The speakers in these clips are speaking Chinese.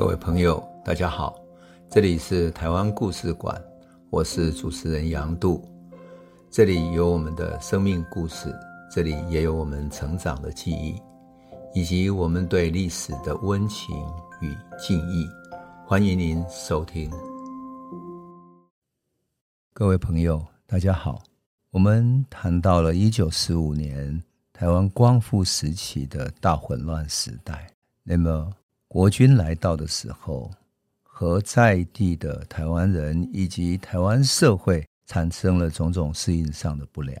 各位朋友，大家好，这里是台湾故事馆，我是主持人杨度，这里有我们的生命故事，这里也有我们成长的记忆，以及我们对历史的温情与敬意。欢迎您收听。各位朋友，大家好，我们谈到了一九四五年台湾光复时期的大混乱时代，那么。国军来到的时候，和在地的台湾人以及台湾社会产生了种种适应上的不良，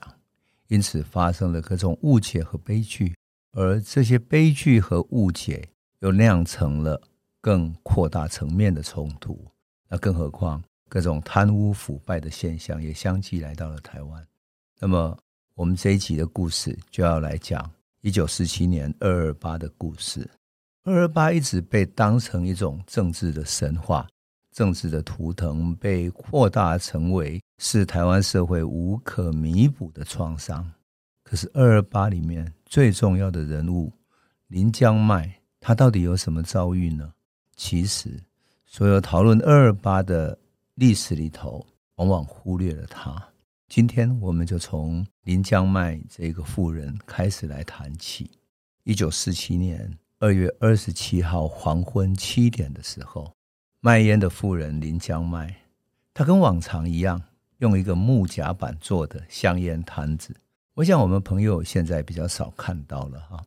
因此发生了各种误解和悲剧，而这些悲剧和误解又酿成了更扩大层面的冲突。那更何况各种贪污腐败的现象也相继来到了台湾。那么，我们这一集的故事就要来讲一九四七年二二八的故事。二二八一直被当成一种政治的神话、政治的图腾，被扩大成为是台湾社会无可弥补的创伤。可是二二八里面最重要的人物林江迈，他到底有什么遭遇呢？其实，所有讨论二二八的历史里头，往往忽略了他。今天我们就从林江迈这个妇人开始来谈起。一九四七年。二月二十七号黄昏七点的时候，卖烟的妇人林江卖，他跟往常一样，用一个木夹板做的香烟摊子。我想我们朋友现在比较少看到了哈。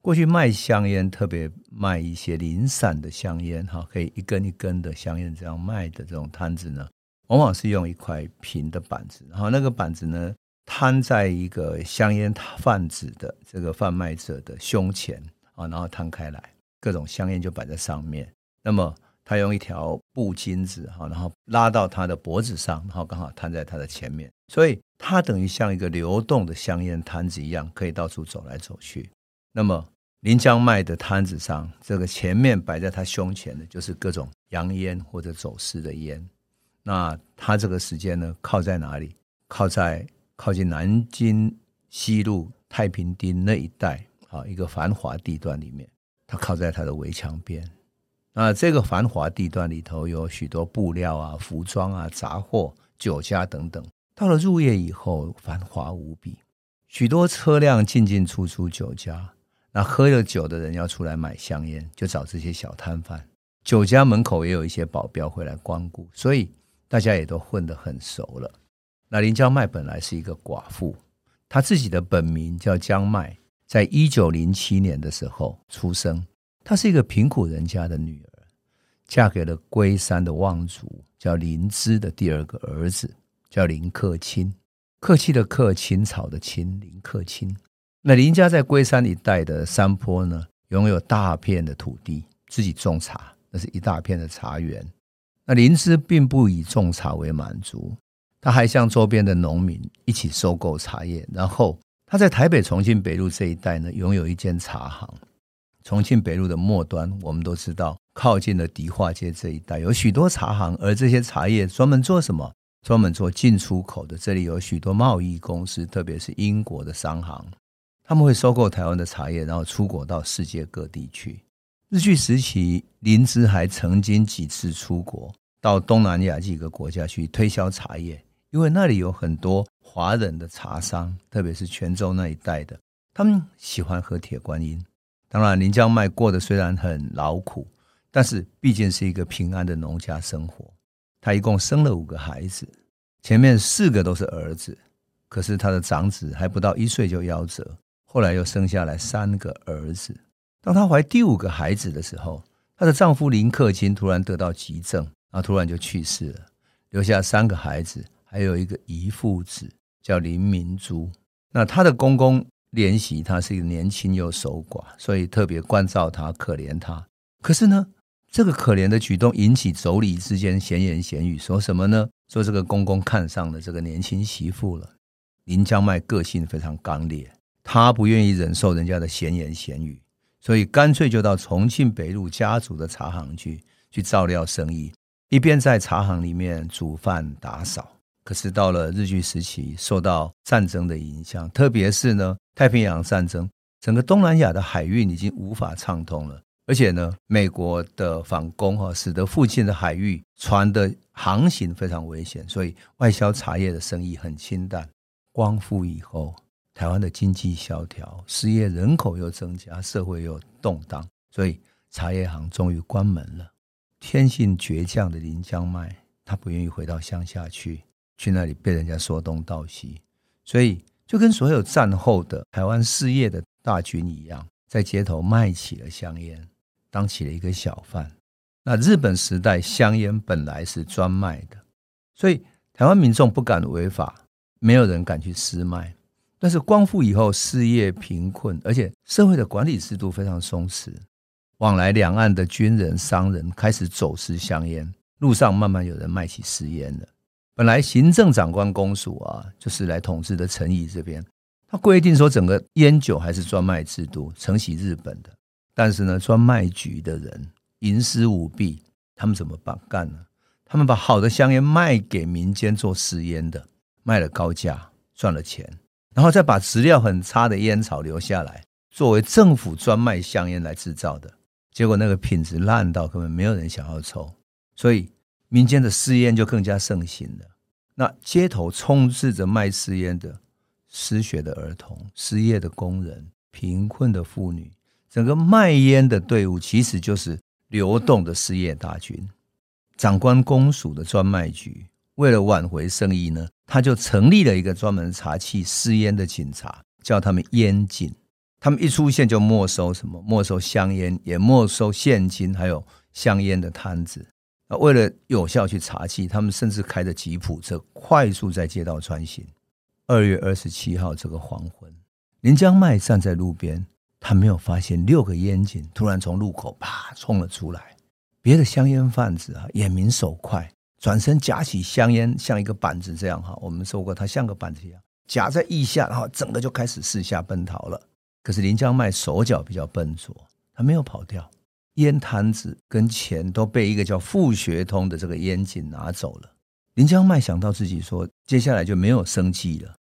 过去卖香烟，特别卖一些零散的香烟哈，可以一根一根的香烟这样卖的这种摊子呢，往往是用一块平的板子，然后那个板子呢摊在一个香烟贩子的这个贩卖者的胸前。啊，然后摊开来，各种香烟就摆在上面。那么他用一条布巾子，哈，然后拉到他的脖子上，然后刚好摊在他的前面。所以他等于像一个流动的香烟摊子一样，可以到处走来走去。那么林江卖的摊子上，这个前面摆在他胸前的，就是各种洋烟或者走私的烟。那他这个时间呢，靠在哪里？靠在靠近南京西路太平町那一带。啊，一个繁华地段里面，他靠在他的围墙边。那这个繁华地段里头有许多布料啊、服装啊、杂货、酒家等等。到了入夜以后，繁华无比，许多车辆进进出出酒家。那喝了酒的人要出来买香烟，就找这些小摊贩。酒家门口也有一些保镖会来光顾，所以大家也都混得很熟了。那林江麦本来是一个寡妇，她自己的本名叫江麦。在一九零七年的时候出生，她是一个贫苦人家的女儿，嫁给了龟山的望族，叫林芝的第二个儿子，叫林克钦，客气的客，青草的青，林克钦。那林家在龟山一带的山坡呢，拥有大片的土地，自己种茶，那是一大片的茶园。那林芝并不以种茶为满足，他还向周边的农民一起收购茶叶，然后。他在台北重庆北路这一带呢，拥有一间茶行。重庆北路的末端，我们都知道，靠近了迪化街这一带，有许多茶行。而这些茶叶专门做什么？专门做进出口的。这里有许多贸易公司，特别是英国的商行，他们会收购台湾的茶叶，然后出国到世界各地去。日据时期，林芝还曾经几次出国，到东南亚几个国家去推销茶叶。因为那里有很多华人的茶商，特别是泉州那一带的，他们喜欢喝铁观音。当然，林江迈过得虽然很劳苦，但是毕竟是一个平安的农家生活。他一共生了五个孩子，前面四个都是儿子，可是他的长子还不到一岁就夭折，后来又生下来三个儿子。当她怀第五个孩子的时候，她的丈夫林克钦突然得到急症，然后突然就去世了，留下三个孩子。还有一个遗腹子叫林明珠，那他的公公怜惜他是一个年轻又守寡，所以特别关照他，可怜他。可是呢，这个可怜的举动引起妯娌之间闲言闲语，说什么呢？说这个公公看上了这个年轻媳妇了。林江迈个性非常刚烈，他不愿意忍受人家的闲言闲语，所以干脆就到重庆北路家族的茶行去去照料生意，一边在茶行里面煮饭打扫。可是到了日据时期，受到战争的影响，特别是呢太平洋战争，整个东南亚的海运已经无法畅通了。而且呢，美国的反攻哈，使得附近的海域船的航行非常危险，所以外销茶叶的生意很清淡。光复以后，台湾的经济萧条，失业人口又增加，社会又动荡，所以茶叶行终于关门了。天性倔强的林江迈，他不愿意回到乡下去，去那里被人家说东道西，所以就跟所有战后的台湾事业的大军一样，在街头卖起了香烟。当起了一个小贩。那日本时代香烟本来是专卖的，所以台湾民众不敢违法，没有人敢去私卖。但是光复以后，事业贫困，而且社会的管理制度非常松弛，往来两岸的军人、商人开始走私香烟，路上慢慢有人卖起私烟了。本来行政长官公署啊，就是来统治的陈仪这边，他规定说整个烟酒还是专卖制度，承袭日本的。但是呢，专卖局的人营私舞弊，他们怎么办干呢？他们把好的香烟卖给民间做私烟的，卖了高价赚了钱，然后再把质量很差的烟草留下来，作为政府专卖香烟来制造的。结果那个品质烂到根本没有人想要抽，所以民间的私烟就更加盛行了。那街头充斥着卖私烟的失学的儿童、失业的工人、贫困的妇女。整个卖烟的队伍其实就是流动的失业大军。长官公署的专卖局为了挽回生意呢，他就成立了一个专门查缉私烟的警察，叫他们烟警。他们一出现就没收什么？没收香烟，也没收现金，还有香烟的摊子。啊为了有效去查缉，他们甚至开着吉普车快速在街道穿行。二月二十七号这个黄昏，林江迈站在路边。他没有发现六个烟警突然从路口啪冲了出来，别的香烟贩子啊眼明手快，转身夹起香烟像一个板子这样哈，我们说过他像个板子一样夹在腋下，然后整个就开始四下奔逃了。可是林江迈手脚比较笨拙，他没有跑掉，烟摊子跟钱都被一个叫傅学通的这个烟警拿走了。林江迈想到自己说接下来就没有生计了，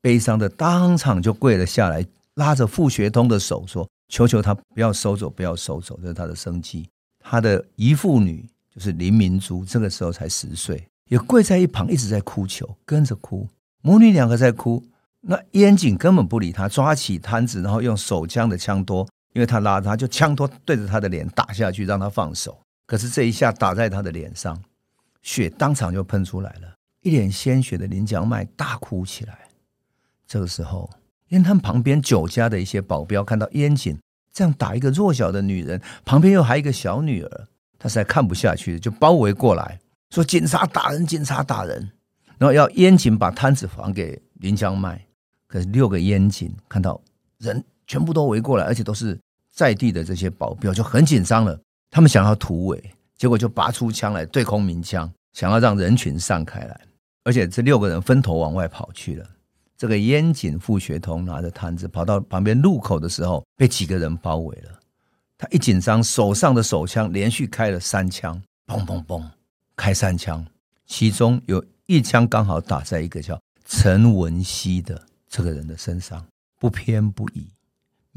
悲伤的当场就跪了下来。拉着傅学通的手说：“求求他不要收走，不要收走，这是他的生计。”他的姨父女就是林明珠，这个时候才十岁，也跪在一旁一直在哭求，跟着哭。母女两个在哭，那烟警根本不理他，抓起摊子，然后用手枪的枪托，因为他拉他，就枪托对着他的脸打下去，让他放手。可是这一下打在他的脸上，血当场就喷出来了，一脸鲜血的林江麦大哭起来。这个时候。烟摊旁边酒家的一些保镖看到烟警这样打一个弱小的女人，旁边又还有一个小女儿，他实在看不下去，就包围过来，说：“警察打人，警察打人！”然后要烟警把摊子还给林江麦。可是六个烟警看到人全部都围过来，而且都是在地的这些保镖，就很紧张了。他们想要突围，结果就拔出枪来对空鸣枪，想要让人群散开来。而且这六个人分头往外跑去了。这个烟警傅学通拿着摊子跑到旁边路口的时候，被几个人包围了。他一紧张，手上的手枪连续开了三枪，砰砰砰，开三枪，其中有一枪刚好打在一个叫陈文熙的这个人的身上，不偏不倚，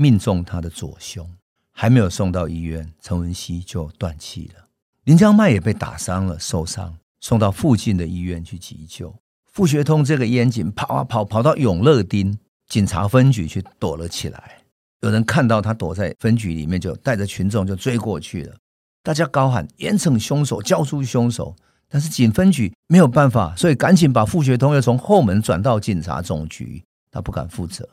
命中他的左胸。还没有送到医院，陈文熙就断气了。林江迈也被打伤了，受伤，送到附近的医院去急救。傅学通这个烟警跑啊跑，跑到永乐町警察分局去躲了起来。有人看到他躲在分局里面，就带着群众就追过去了。大家高喊严惩凶手，交出凶手。但是警分局没有办法，所以赶紧把傅学通又从后门转到警察总局，他不敢负责。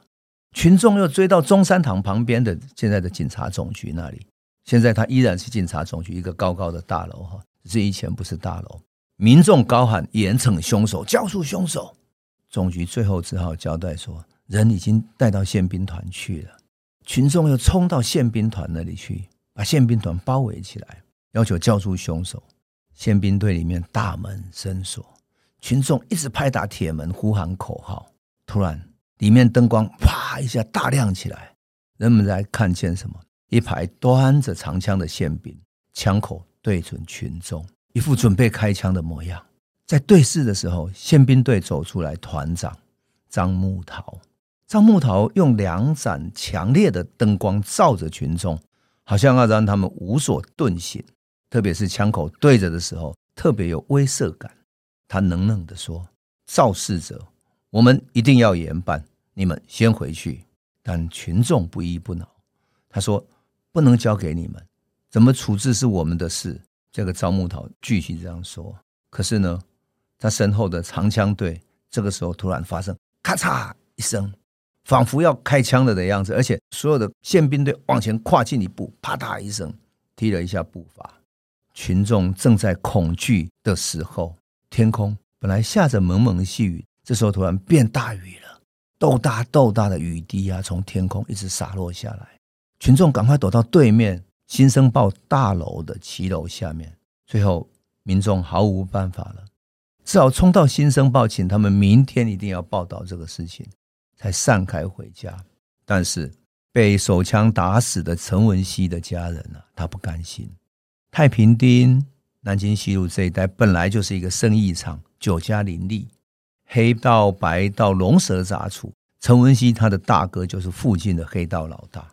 群众又追到中山堂旁边的现在的警察总局那里，现在他依然是警察总局一个高高的大楼哈，只是以前不是大楼。民众高喊严惩凶手，交出凶手。总局最后只好交代说，人已经带到宪兵团去了。群众又冲到宪兵团那里去，把宪兵团包围起来，要求交出凶手。宪兵队里面大门深锁，群众一直拍打铁门，呼喊口号。突然，里面灯光啪一下大亮起来，人们才看见什么？一排端着长枪的宪兵，枪口对准群众。一副准备开枪的模样，在对视的时候，宪兵队走出来，团长张木桃。张木桃用两盏强烈的灯光照着群众，好像要让他们无所遁形，特别是枪口对着的时候，特别有威慑感。他冷冷地说：“肇事者，我们一定要严办，你们先回去。”但群众不依不挠。他说：“不能交给你们，怎么处置是我们的事。”这个赵木桃继续这样说。可是呢，他身后的长枪队这个时候突然发生咔嚓一声，仿佛要开枪了的样子，而且所有的宪兵队往前跨进一步，啪嗒一声踢了一下步伐。群众正在恐惧的时候，天空本来下着蒙蒙细雨，这时候突然变大雨了，豆大豆大的雨滴啊，从天空一直洒落下来。群众赶快躲到对面《新生报》大楼的骑楼下面。最后，民众毫无办法了，只好冲到《新生报》，请他们明天一定要报道这个事情，才散开回家。但是被手枪打死的陈文熙的家人呢、啊，他不甘心。太平町、南京西路这一带本来就是一个生意场，酒家林立，黑道白道龙蛇杂处。陈文熙他的大哥就是附近的黑道老大。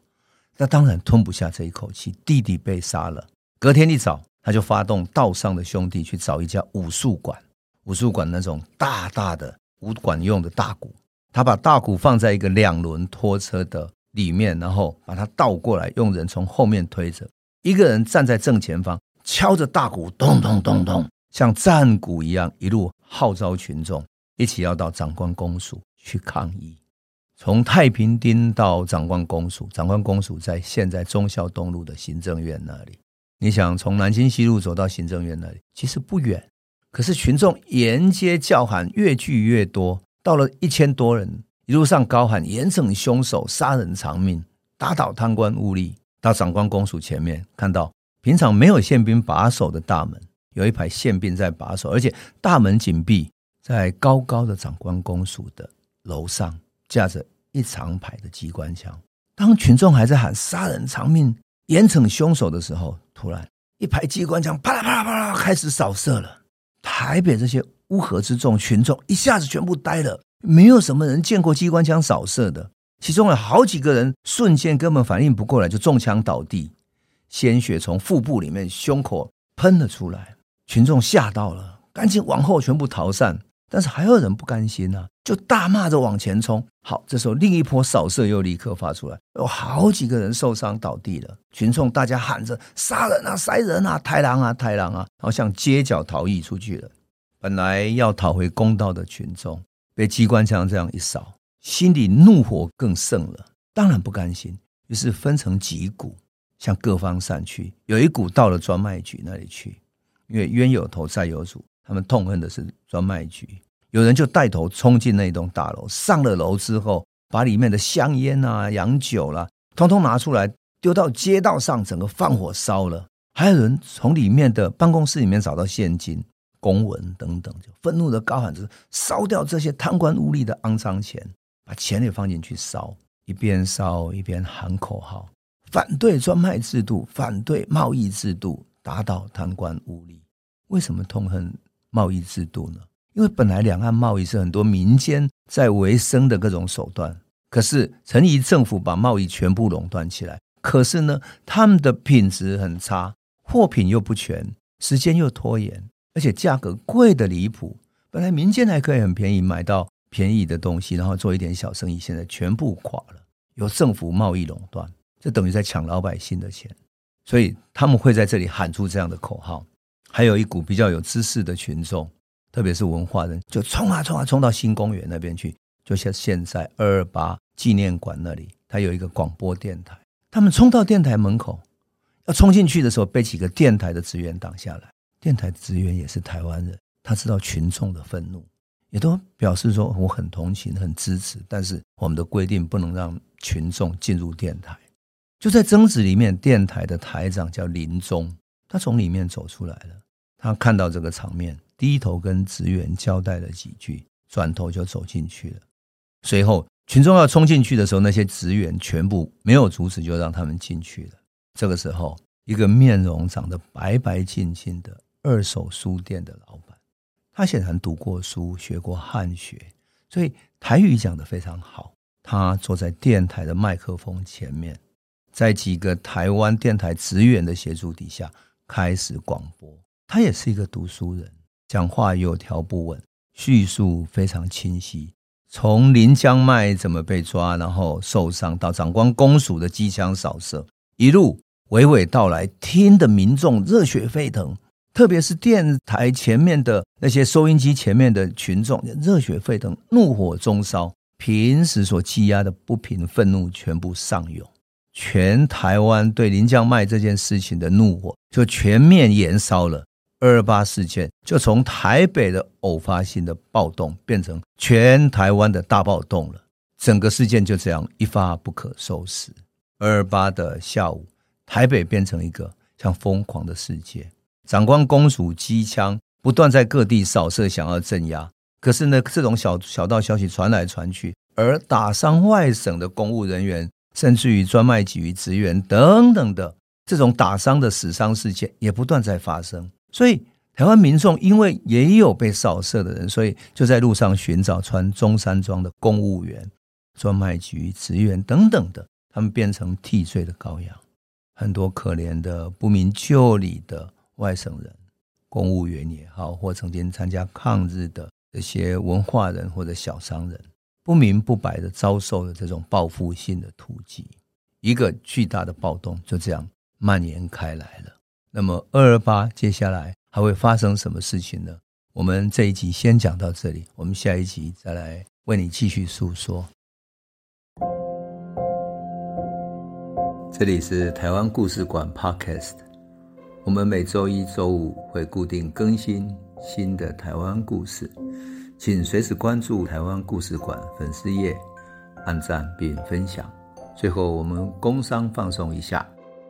那当然吞不下这一口气，弟弟被杀了。隔天一早，他就发动道上的兄弟去找一家武术馆，武术馆那种大大的武馆用的大鼓，他把大鼓放在一个两轮拖车的里面，然后把它倒过来，用人从后面推着，一个人站在正前方，敲着大鼓，咚咚咚咚，像战鼓一样，一路号召群众一起要到长官公署去抗议。从太平町到长官公署，长官公署在现在忠孝东路的行政院那里。你想从南京西路走到行政院那里，其实不远。可是群众沿街叫喊，越聚越多，到了一千多人，一路上高喊“严惩凶手，杀人偿命，打倒贪官污吏”。到长官公署前面，看到平常没有宪兵把守的大门，有一排宪兵在把守，而且大门紧闭，在高高的长官公署的楼上架着。一长排的机关枪，当群众还在喊“杀人偿命，严惩凶手”的时候，突然一排机关枪啪啦啪啦啪啦开始扫射了。台北这些乌合之众群众一下子全部呆了，没有什么人见过机关枪扫射的。其中有好几个人瞬间根本反应不过来，就中枪倒地，鲜血从腹部里面、胸口喷了出来。群众吓到了，赶紧往后全部逃散。但是还有人不甘心啊，就大骂着往前冲。好，这时候另一波扫射又立刻发出来，有好几个人受伤倒地了。群众大家喊着“杀人啊，杀人啊，太郎啊，太郎啊”，然后向街角逃逸出去了。本来要讨回公道的群众，被机关枪这样一扫，心里怒火更盛了，当然不甘心，于是分成几股向各方散去。有一股到了专卖局那里去，因为冤有头债有主。他们痛恨的是专卖局，有人就带头冲进那栋大楼，上了楼之后，把里面的香烟啊、洋酒啦、啊，通通拿出来丢到街道上，整个放火烧了。还有人从里面的办公室里面找到现金、公文等等，就愤怒的高喊着：“烧掉这些贪官污吏的肮脏钱，把钱也放进去烧。”一边烧一边喊口号：“反对专卖制度，反对贸易制度，打倒贪官污吏。”为什么痛恨？贸易制度呢？因为本来两岸贸易是很多民间在维生的各种手段，可是陈仪政府把贸易全部垄断起来。可是呢，他们的品质很差，货品又不全，时间又拖延，而且价格贵得离谱。本来民间还可以很便宜买到便宜的东西，然后做一点小生意，现在全部垮了。由政府贸易垄断，这等于在抢老百姓的钱，所以他们会在这里喊出这样的口号。还有一股比较有知识的群众，特别是文化人，就冲啊冲啊冲到新公园那边去，就像现在二二八纪念馆那里，它有一个广播电台。他们冲到电台门口，要冲进去的时候，被几个电台的职员挡下来。电台职员也是台湾人，他知道群众的愤怒，也都表示说我很同情、很支持，但是我们的规定不能让群众进入电台。就在争执里面，电台的台长叫林忠，他从里面走出来了。他看到这个场面，低头跟职员交代了几句，转头就走进去了。随后，群众要冲进去的时候，那些职员全部没有阻止，就让他们进去了。这个时候，一个面容长得白白净净的二手书店的老板，他显然读过书，学过汉学，所以台语讲得非常好。他坐在电台的麦克风前面，在几个台湾电台职员的协助底下开始广播。他也是一个读书人，讲话有条不紊，叙述非常清晰。从林江迈怎么被抓，然后受伤，到长官公署的机枪扫射，一路娓娓道来，听的民众热血沸腾。特别是电台前面的那些收音机前面的群众，热血沸腾，怒火中烧，平时所积压的不平、愤怒全部上涌，全台湾对林江迈这件事情的怒火就全面燃烧了。二二八事件就从台北的偶发性的暴动变成全台湾的大暴动了，整个事件就这样一发不可收拾。二二八的下午，台北变成一个像疯狂的世界。长官公署机枪不断在各地扫射，想要镇压。可是呢，这种小小道消息传来传去，而打伤外省的公务人员，甚至于专卖局职员等等的这种打伤的死伤事件，也不断在发生。所以，台湾民众因为也有被扫射的人，所以就在路上寻找穿中山装的公务员、专卖局职员等等的，他们变成替罪的羔羊。很多可怜的不明就里的。外省人、公务员也好，或曾经参加抗日的这些文化人或者小商人，不明不白的遭受了这种报复性的突击，一个巨大的暴动就这样蔓延开来了。那么二二八接下来还会发生什么事情呢？我们这一集先讲到这里，我们下一集再来为你继续诉说。这里是台湾故事馆 Podcast。我们每周一、周五会固定更新新的台湾故事，请随时关注台湾故事馆粉丝页，按赞并分享。最后，我们工商放送一下：